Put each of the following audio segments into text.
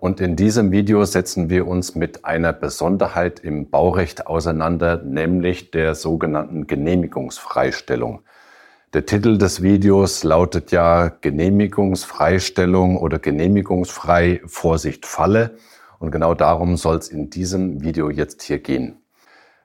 Und in diesem Video setzen wir uns mit einer Besonderheit im Baurecht auseinander, nämlich der sogenannten Genehmigungsfreistellung. Der Titel des Videos lautet ja Genehmigungsfreistellung oder Genehmigungsfrei Vorsicht Falle. Und genau darum soll es in diesem Video jetzt hier gehen.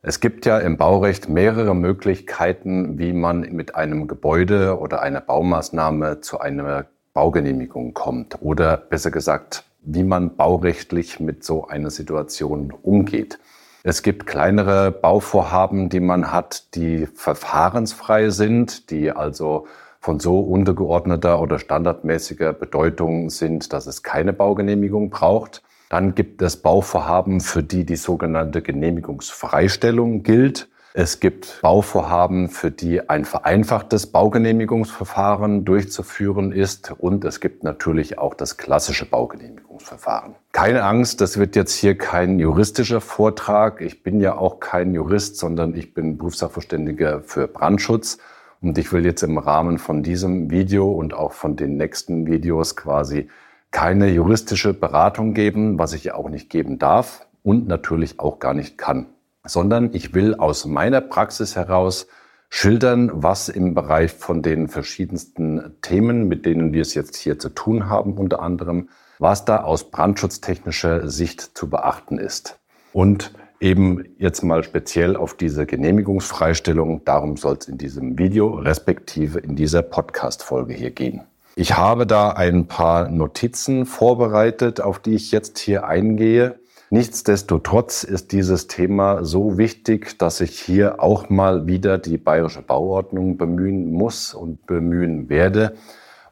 Es gibt ja im Baurecht mehrere Möglichkeiten, wie man mit einem Gebäude oder einer Baumaßnahme zu einer Baugenehmigung kommt oder besser gesagt, wie man baurechtlich mit so einer Situation umgeht. Es gibt kleinere Bauvorhaben, die man hat, die verfahrensfrei sind, die also von so untergeordneter oder standardmäßiger Bedeutung sind, dass es keine Baugenehmigung braucht. Dann gibt es Bauvorhaben, für die die sogenannte Genehmigungsfreistellung gilt. Es gibt Bauvorhaben, für die ein vereinfachtes Baugenehmigungsverfahren durchzuführen ist. Und es gibt natürlich auch das klassische Baugenehmigungsverfahren. Keine Angst, das wird jetzt hier kein juristischer Vortrag. Ich bin ja auch kein Jurist, sondern ich bin Berufssachverständiger für Brandschutz. Und ich will jetzt im Rahmen von diesem Video und auch von den nächsten Videos quasi keine juristische Beratung geben, was ich ja auch nicht geben darf und natürlich auch gar nicht kann, sondern ich will aus meiner Praxis heraus schildern, was im Bereich von den verschiedensten Themen, mit denen wir es jetzt hier zu tun haben, unter anderem, was da aus brandschutztechnischer Sicht zu beachten ist. Und eben jetzt mal speziell auf diese Genehmigungsfreistellung, darum soll es in diesem Video respektive in dieser Podcast-Folge hier gehen. Ich habe da ein paar Notizen vorbereitet, auf die ich jetzt hier eingehe. Nichtsdestotrotz ist dieses Thema so wichtig, dass ich hier auch mal wieder die bayerische Bauordnung bemühen muss und bemühen werde,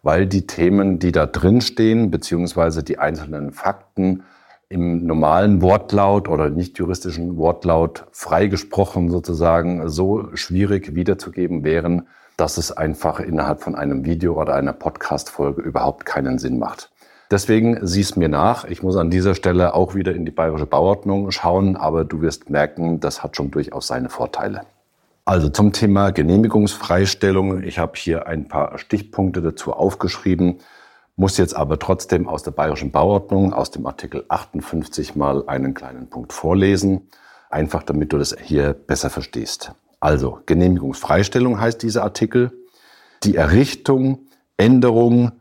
weil die Themen, die da drin stehen, beziehungsweise die einzelnen Fakten im normalen Wortlaut oder nicht juristischen Wortlaut freigesprochen sozusagen so schwierig wiederzugeben wären, dass es einfach innerhalb von einem Video oder einer Podcast-Folge überhaupt keinen Sinn macht. Deswegen sieh es mir nach. Ich muss an dieser Stelle auch wieder in die bayerische Bauordnung schauen, aber du wirst merken, das hat schon durchaus seine Vorteile. Also zum Thema Genehmigungsfreistellung. Ich habe hier ein paar Stichpunkte dazu aufgeschrieben, muss jetzt aber trotzdem aus der bayerischen Bauordnung, aus dem Artikel 58 mal einen kleinen Punkt vorlesen, einfach damit du das hier besser verstehst. Also Genehmigungsfreistellung heißt dieser Artikel. Die Errichtung, Änderung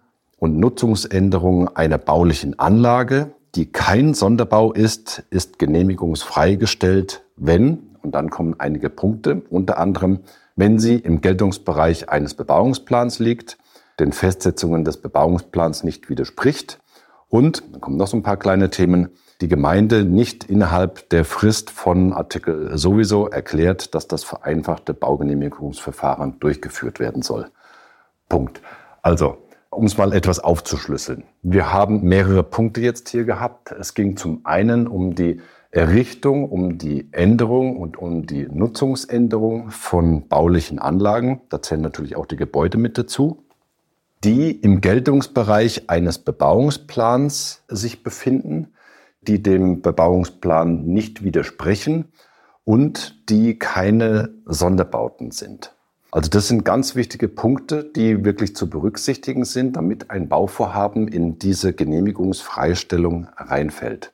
und Nutzungsänderung einer baulichen Anlage, die kein Sonderbau ist, ist genehmigungsfreigestellt, wenn, und dann kommen einige Punkte, unter anderem, wenn sie im Geltungsbereich eines Bebauungsplans liegt, den Festsetzungen des Bebauungsplans nicht widerspricht und, dann kommen noch so ein paar kleine Themen, die Gemeinde nicht innerhalb der Frist von Artikel sowieso erklärt, dass das vereinfachte Baugenehmigungsverfahren durchgeführt werden soll. Punkt. Also, um es mal etwas aufzuschlüsseln. Wir haben mehrere Punkte jetzt hier gehabt. Es ging zum einen um die Errichtung, um die Änderung und um die Nutzungsänderung von baulichen Anlagen. Da zählen natürlich auch die Gebäude mit dazu, die im Geltungsbereich eines Bebauungsplans sich befinden die dem Bebauungsplan nicht widersprechen und die keine Sonderbauten sind. Also das sind ganz wichtige Punkte, die wirklich zu berücksichtigen sind, damit ein Bauvorhaben in diese Genehmigungsfreistellung reinfällt.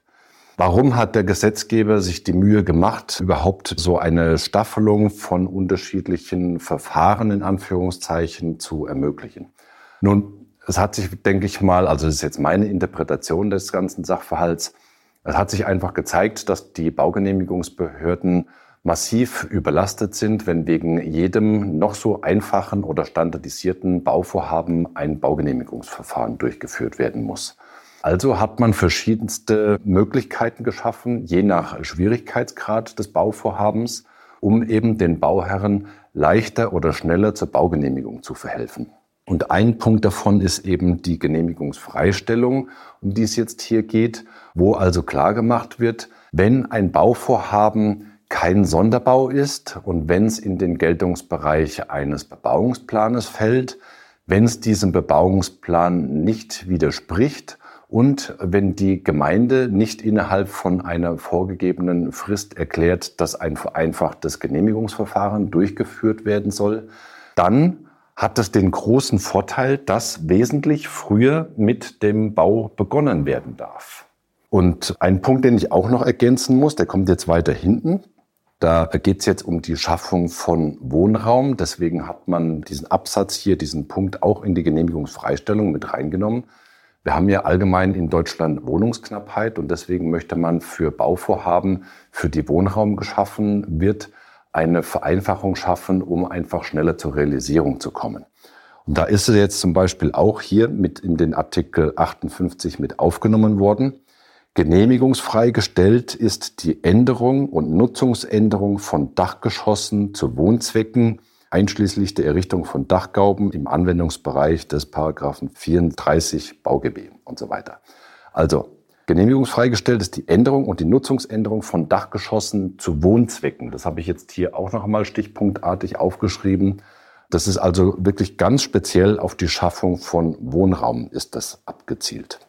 Warum hat der Gesetzgeber sich die Mühe gemacht, überhaupt so eine Staffelung von unterschiedlichen Verfahren in Anführungszeichen zu ermöglichen? Nun, es hat sich, denke ich mal, also das ist jetzt meine Interpretation des ganzen Sachverhalts, es hat sich einfach gezeigt, dass die Baugenehmigungsbehörden massiv überlastet sind, wenn wegen jedem noch so einfachen oder standardisierten Bauvorhaben ein Baugenehmigungsverfahren durchgeführt werden muss. Also hat man verschiedenste Möglichkeiten geschaffen, je nach Schwierigkeitsgrad des Bauvorhabens, um eben den Bauherren leichter oder schneller zur Baugenehmigung zu verhelfen. Und ein Punkt davon ist eben die Genehmigungsfreistellung, um die es jetzt hier geht, wo also klar gemacht wird, wenn ein Bauvorhaben kein Sonderbau ist und wenn es in den Geltungsbereich eines Bebauungsplanes fällt, wenn es diesem Bebauungsplan nicht widerspricht und wenn die Gemeinde nicht innerhalb von einer vorgegebenen Frist erklärt, dass ein vereinfachtes Genehmigungsverfahren durchgeführt werden soll, dann hat es den großen Vorteil, dass wesentlich früher mit dem Bau begonnen werden darf. Und ein Punkt, den ich auch noch ergänzen muss, der kommt jetzt weiter hinten. Da geht es jetzt um die Schaffung von Wohnraum. Deswegen hat man diesen Absatz hier, diesen Punkt auch in die Genehmigungsfreistellung mit reingenommen. Wir haben ja allgemein in Deutschland Wohnungsknappheit und deswegen möchte man für Bauvorhaben, für die Wohnraum geschaffen wird, eine Vereinfachung schaffen, um einfach schneller zur Realisierung zu kommen. Und da ist es jetzt zum Beispiel auch hier mit in den Artikel 58 mit aufgenommen worden. Genehmigungsfrei gestellt ist die Änderung und Nutzungsänderung von Dachgeschossen zu Wohnzwecken, einschließlich der Errichtung von Dachgauben im Anwendungsbereich des Paragraphen 34 BauGB und so weiter. Also genehmigungsfrei gestellt ist die Änderung und die Nutzungsänderung von Dachgeschossen zu Wohnzwecken. Das habe ich jetzt hier auch noch einmal stichpunktartig aufgeschrieben. Das ist also wirklich ganz speziell auf die Schaffung von Wohnraum ist das abgezielt.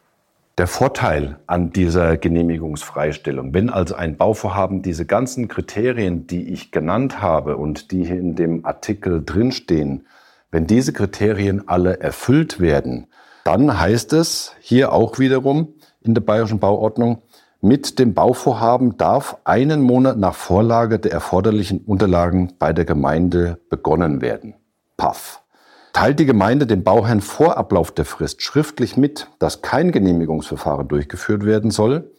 Der Vorteil an dieser Genehmigungsfreistellung, wenn also ein Bauvorhaben diese ganzen Kriterien, die ich genannt habe und die hier in dem Artikel drinstehen, wenn diese Kriterien alle erfüllt werden, dann heißt es hier auch wiederum in der bayerischen Bauordnung, mit dem Bauvorhaben darf einen Monat nach Vorlage der erforderlichen Unterlagen bei der Gemeinde begonnen werden. Paff teilt die Gemeinde dem Bauherrn vor Ablauf der Frist schriftlich mit, dass kein Genehmigungsverfahren durchgeführt werden soll.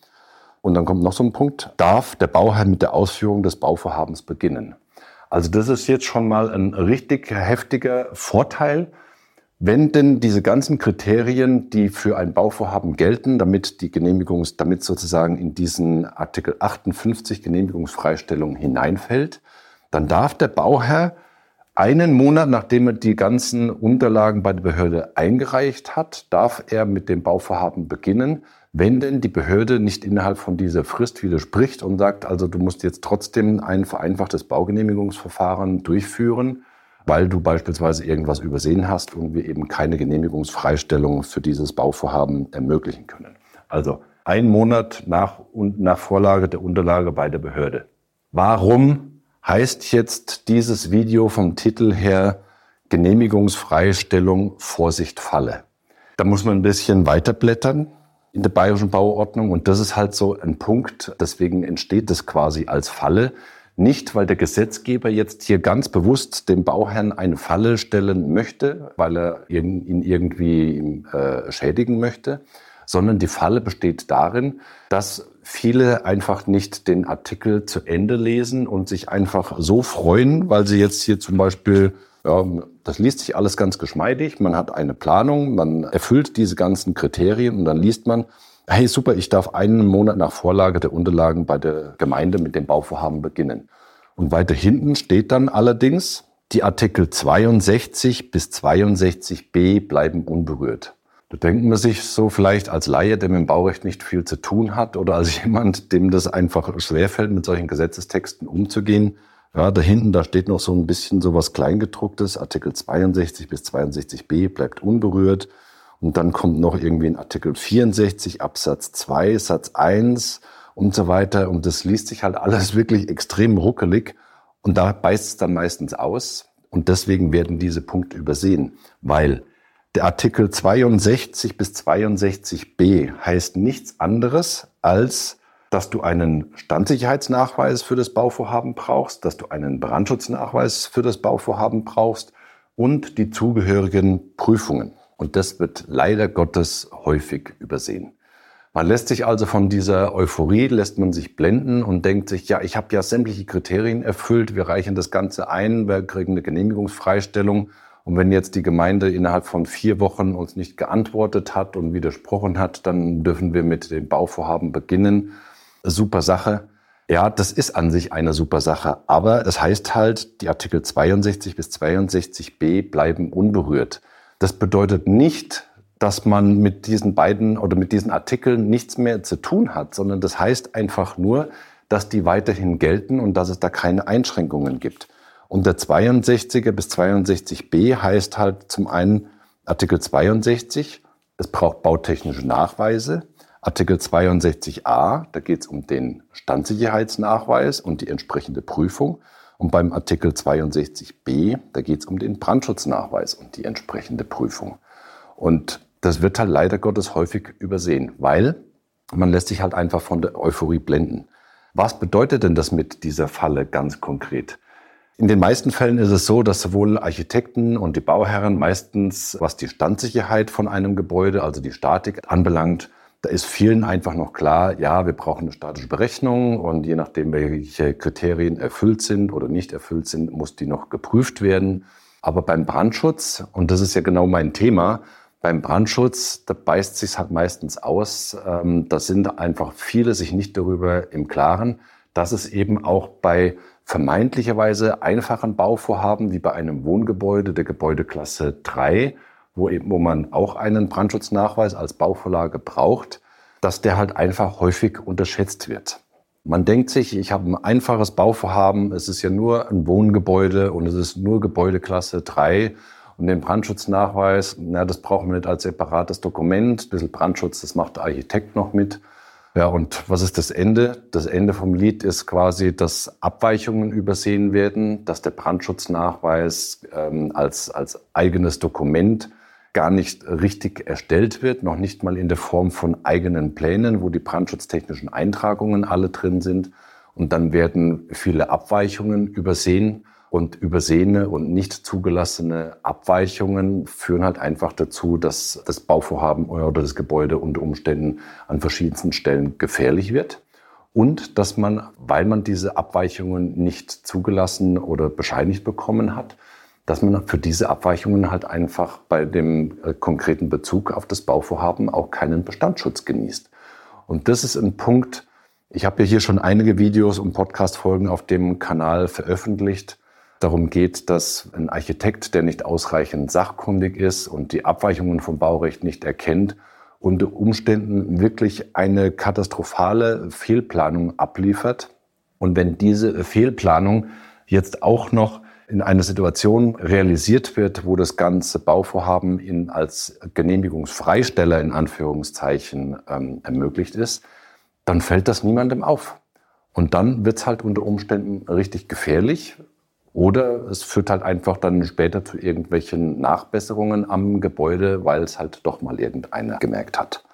Und dann kommt noch so ein Punkt, darf der Bauherr mit der Ausführung des Bauvorhabens beginnen. Also das ist jetzt schon mal ein richtig heftiger Vorteil, wenn denn diese ganzen Kriterien, die für ein Bauvorhaben gelten, damit die Genehmigung, damit sozusagen in diesen Artikel 58 Genehmigungsfreistellung hineinfällt, dann darf der Bauherr einen Monat, nachdem er die ganzen Unterlagen bei der Behörde eingereicht hat, darf er mit dem Bauvorhaben beginnen, wenn denn die Behörde nicht innerhalb von dieser Frist widerspricht und sagt, also du musst jetzt trotzdem ein vereinfachtes Baugenehmigungsverfahren durchführen, weil du beispielsweise irgendwas übersehen hast und wir eben keine Genehmigungsfreistellung für dieses Bauvorhaben ermöglichen können. Also ein Monat nach, nach Vorlage der Unterlage bei der Behörde. Warum heißt jetzt dieses Video vom Titel her Genehmigungsfreistellung Vorsicht Falle. Da muss man ein bisschen weiterblättern in der bayerischen Bauordnung und das ist halt so ein Punkt, deswegen entsteht das quasi als Falle. Nicht, weil der Gesetzgeber jetzt hier ganz bewusst dem Bauherrn eine Falle stellen möchte, weil er ihn irgendwie äh, schädigen möchte, sondern die Falle besteht darin, dass viele einfach nicht den Artikel zu Ende lesen und sich einfach so freuen, weil sie jetzt hier zum Beispiel, ja, das liest sich alles ganz geschmeidig, man hat eine Planung, man erfüllt diese ganzen Kriterien und dann liest man, hey super, ich darf einen Monat nach Vorlage der Unterlagen bei der Gemeinde mit dem Bauvorhaben beginnen. Und weiter hinten steht dann allerdings, die Artikel 62 bis 62b bleiben unberührt. Da denkt man sich so vielleicht als Laie, der mit dem Baurecht nicht viel zu tun hat oder als jemand, dem das einfach schwerfällt, mit solchen Gesetzestexten umzugehen. Ja, da hinten, da steht noch so ein bisschen so was Kleingedrucktes. Artikel 62 bis 62b bleibt unberührt. Und dann kommt noch irgendwie ein Artikel 64 Absatz 2 Satz 1 und so weiter. Und das liest sich halt alles wirklich extrem ruckelig. Und da beißt es dann meistens aus. Und deswegen werden diese Punkte übersehen, weil der Artikel 62 bis 62b heißt nichts anderes als, dass du einen Standsicherheitsnachweis für das Bauvorhaben brauchst, dass du einen Brandschutznachweis für das Bauvorhaben brauchst und die zugehörigen Prüfungen. Und das wird leider Gottes häufig übersehen. Man lässt sich also von dieser Euphorie, lässt man sich blenden und denkt sich, ja, ich habe ja sämtliche Kriterien erfüllt, wir reichen das Ganze ein, wir kriegen eine Genehmigungsfreistellung und wenn jetzt die Gemeinde innerhalb von vier Wochen uns nicht geantwortet hat und widersprochen hat, dann dürfen wir mit dem Bauvorhaben beginnen. Super Sache. Ja, das ist an sich eine super Sache. Aber es heißt halt, die Artikel 62 bis 62b bleiben unberührt. Das bedeutet nicht, dass man mit diesen beiden oder mit diesen Artikeln nichts mehr zu tun hat, sondern das heißt einfach nur, dass die weiterhin gelten und dass es da keine Einschränkungen gibt. Und der 62er bis 62b heißt halt zum einen Artikel 62, es braucht bautechnische Nachweise. Artikel 62a, da geht es um den Standsicherheitsnachweis und die entsprechende Prüfung. Und beim Artikel 62b, da geht es um den Brandschutznachweis und die entsprechende Prüfung. Und das wird halt leider Gottes häufig übersehen, weil man lässt sich halt einfach von der Euphorie blenden. Was bedeutet denn das mit dieser Falle ganz konkret? In den meisten Fällen ist es so, dass sowohl Architekten und die Bauherren meistens, was die Standsicherheit von einem Gebäude, also die Statik anbelangt, da ist vielen einfach noch klar, ja, wir brauchen eine statische Berechnung und je nachdem, welche Kriterien erfüllt sind oder nicht erfüllt sind, muss die noch geprüft werden. Aber beim Brandschutz, und das ist ja genau mein Thema, beim Brandschutz, da beißt sich halt meistens aus. Ähm, da sind einfach viele sich nicht darüber im Klaren, dass es eben auch bei vermeintlicherweise einfachen Bauvorhaben wie bei einem Wohngebäude der Gebäudeklasse 3, wo, eben, wo man auch einen Brandschutznachweis als Bauvorlage braucht, dass der halt einfach häufig unterschätzt wird. Man denkt sich, ich habe ein einfaches Bauvorhaben, es ist ja nur ein Wohngebäude und es ist nur Gebäudeklasse 3 und den Brandschutznachweis, na, das brauchen wir nicht als separates Dokument. Ein bisschen Brandschutz, das macht der Architekt noch mit. Ja, und was ist das Ende? Das Ende vom Lied ist quasi, dass Abweichungen übersehen werden, dass der Brandschutznachweis ähm, als, als eigenes Dokument gar nicht richtig erstellt wird, noch nicht mal in der Form von eigenen Plänen, wo die brandschutztechnischen Eintragungen alle drin sind. Und dann werden viele Abweichungen übersehen. Und übersehene und nicht zugelassene Abweichungen führen halt einfach dazu, dass das Bauvorhaben oder das Gebäude unter Umständen an verschiedensten Stellen gefährlich wird. Und dass man, weil man diese Abweichungen nicht zugelassen oder bescheinigt bekommen hat, dass man für diese Abweichungen halt einfach bei dem äh, konkreten Bezug auf das Bauvorhaben auch keinen Bestandsschutz genießt. Und das ist ein Punkt, ich habe ja hier schon einige Videos und Podcast-Folgen auf dem Kanal veröffentlicht, darum geht, dass ein Architekt, der nicht ausreichend sachkundig ist und die Abweichungen vom Baurecht nicht erkennt, unter Umständen wirklich eine katastrophale Fehlplanung abliefert. Und wenn diese Fehlplanung jetzt auch noch in einer Situation realisiert wird, wo das ganze Bauvorhaben in, als Genehmigungsfreisteller in Anführungszeichen ähm, ermöglicht ist, dann fällt das niemandem auf. Und dann wird es halt unter Umständen richtig gefährlich, oder es führt halt einfach dann später zu irgendwelchen Nachbesserungen am Gebäude, weil es halt doch mal irgendeiner gemerkt hat.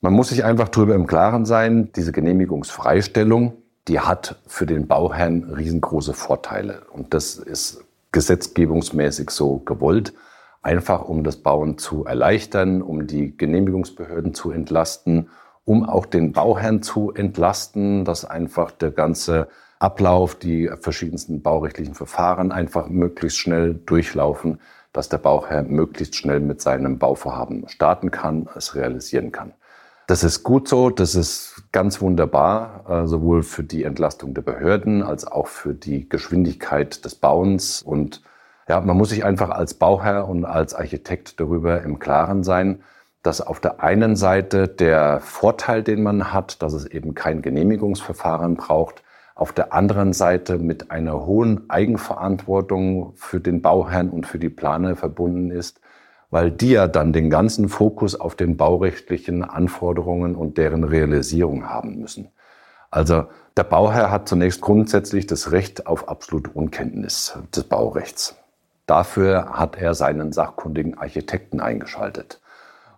Man muss sich einfach darüber im Klaren sein, diese Genehmigungsfreistellung, die hat für den Bauherrn riesengroße Vorteile. Und das ist gesetzgebungsmäßig so gewollt, einfach um das Bauen zu erleichtern, um die Genehmigungsbehörden zu entlasten, um auch den Bauherrn zu entlasten, dass einfach der ganze Ablauf, die verschiedensten baurechtlichen Verfahren einfach möglichst schnell durchlaufen, dass der Bauherr möglichst schnell mit seinem Bauvorhaben starten kann, es realisieren kann. Das ist gut so, das ist ganz wunderbar, äh, sowohl für die Entlastung der Behörden als auch für die Geschwindigkeit des Bauens. Und ja, man muss sich einfach als Bauherr und als Architekt darüber im Klaren sein, dass auf der einen Seite der Vorteil, den man hat, dass es eben kein Genehmigungsverfahren braucht, auf der anderen Seite mit einer hohen Eigenverantwortung für den Bauherrn und für die Planer verbunden ist, weil die ja dann den ganzen Fokus auf den baurechtlichen Anforderungen und deren Realisierung haben müssen. Also der Bauherr hat zunächst grundsätzlich das Recht auf absolute Unkenntnis des Baurechts. Dafür hat er seinen sachkundigen Architekten eingeschaltet.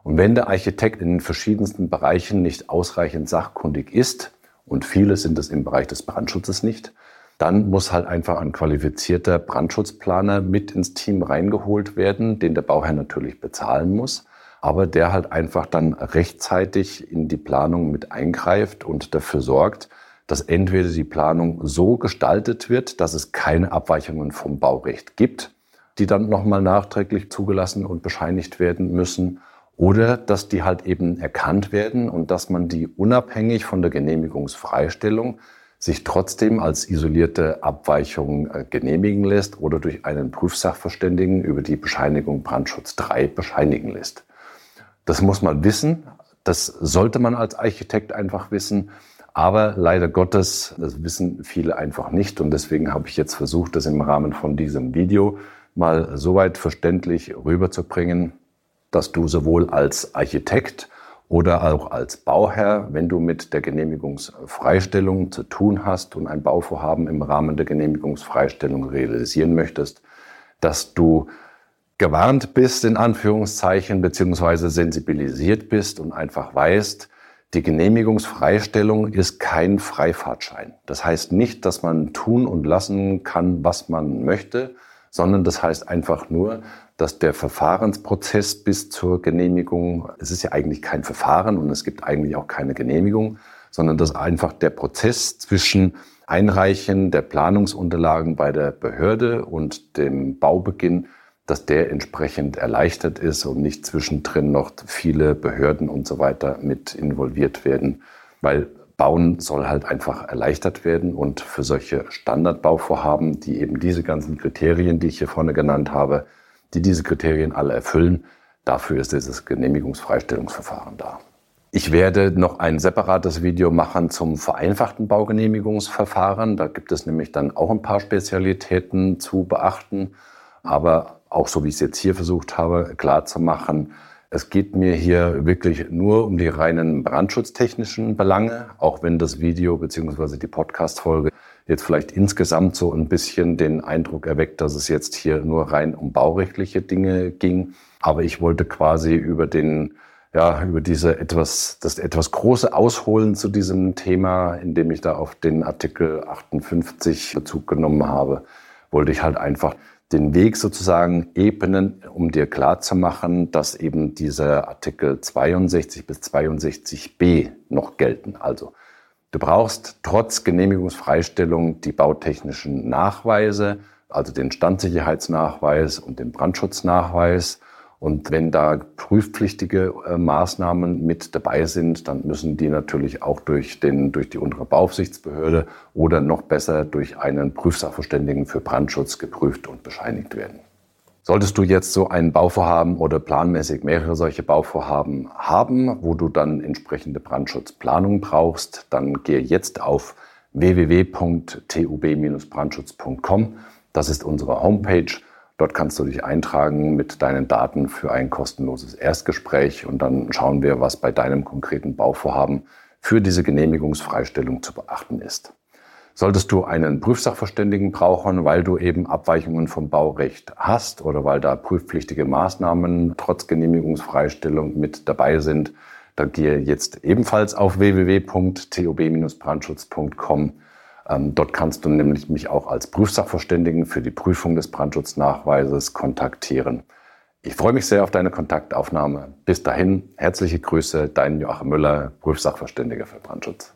Und wenn der Architekt in den verschiedensten Bereichen nicht ausreichend sachkundig ist, und viele sind es im Bereich des Brandschutzes nicht, dann muss halt einfach ein qualifizierter Brandschutzplaner mit ins Team reingeholt werden, den der Bauherr natürlich bezahlen muss, aber der halt einfach dann rechtzeitig in die Planung mit eingreift und dafür sorgt, dass entweder die Planung so gestaltet wird, dass es keine Abweichungen vom Baurecht gibt, die dann nochmal nachträglich zugelassen und bescheinigt werden müssen, oder dass die halt eben erkannt werden und dass man die unabhängig von der Genehmigungsfreistellung sich trotzdem als isolierte Abweichung äh, genehmigen lässt oder durch einen Prüfsachverständigen über die Bescheinigung Brandschutz 3 bescheinigen lässt. Das muss man wissen, das sollte man als Architekt einfach wissen, Aber leider Gottes, das wissen viele einfach nicht. Und deswegen habe ich jetzt versucht, das im Rahmen von diesem Video mal so weit verständlich rüberzubringen, dass du sowohl als Architekt oder auch als Bauherr, wenn du mit der Genehmigungsfreistellung zu tun hast und ein Bauvorhaben im Rahmen der Genehmigungsfreistellung realisieren möchtest, dass du gewarnt bist, in Anführungszeichen, beziehungsweise sensibilisiert bist und einfach weißt, die Genehmigungsfreistellung ist kein Freifahrtschein. Das heißt nicht, dass man tun und lassen kann, was man möchte, sondern das heißt einfach nur, dass der Verfahrensprozess bis zur Genehmigung, es ist ja eigentlich kein Verfahren und es gibt eigentlich auch keine Genehmigung, sondern dass einfach der Prozess zwischen Einreichen der Planungsunterlagen bei der Behörde und dem Baubeginn dass der entsprechend erleichtert ist und nicht zwischendrin noch viele Behörden und so weiter mit involviert werden, weil Bauen soll halt einfach erleichtert werden und für solche Standardbauvorhaben, die eben diese ganzen Kriterien, die ich hier vorne genannt habe, die diese Kriterien alle erfüllen, dafür ist dieses Genehmigungsfreistellungsverfahren da. Ich werde noch ein separates Video machen zum vereinfachten Baugenehmigungsverfahren. Da gibt es nämlich dann auch ein paar Spezialitäten zu beachten. Aber auch so wie ich es jetzt hier versucht habe, klar zu machen, es geht mir hier wirklich nur um die reinen brandschutztechnischen Belange, auch wenn das Video beziehungsweise die Podcast-Folge jetzt vielleicht insgesamt so ein bisschen den Eindruck erweckt, dass es jetzt hier nur rein um baurechtliche Dinge ging. Aber ich wollte quasi über den, ja, über diese etwas, das etwas große Ausholen zu diesem Thema, indem ich da auf den Artikel 58 Bezug genommen habe, wollte ich halt einfach den Weg sozusagen ebnen, um dir klarzumachen, dass eben diese Artikel 62 bis 62b noch gelten. Also du brauchst trotz Genehmigungsfreistellung die bautechnischen Nachweise, also den Standsicherheitsnachweis und den Brandschutznachweis. Und wenn da prüfpflichtige äh, Maßnahmen mit dabei sind, dann müssen die natürlich auch durch, den, durch die untere Bauaufsichtsbehörde oder noch besser durch einen Prüfsachverständigen für Brandschutz geprüft und bescheinigt werden. Solltest du jetzt so ein Bauvorhaben oder planmäßig mehrere solche Bauvorhaben haben, wo du dann entsprechende Brandschutzplanung brauchst, dann gehe jetzt auf www.tub-brandschutz.com. Das ist unsere Homepage. Dort kannst du dich eintragen mit deinen Daten für ein kostenloses Erstgespräch und dann schauen wir, was bei deinem konkreten Bauvorhaben für diese Genehmigungsfreistellung zu beachten ist. Solltest du einen Prüfsachverständigen brauchen, weil du eben Abweichungen vom Baurecht hast oder weil da prüfpflichtige Maßnahmen trotz Genehmigungsfreistellung mit dabei sind, dann gehe jetzt ebenfalls auf www.tob-brandschutz.com ähm, dort kannst du nämlich mich auch als Prüfsachverständigen für die Prüfung des Brandschutznachweises kontaktieren. Ich freue mich sehr auf deine Kontaktaufnahme. Bis dahin, herzliche Grüße, dein Joachim Müller, Prüfsachverständiger für Brandschutz.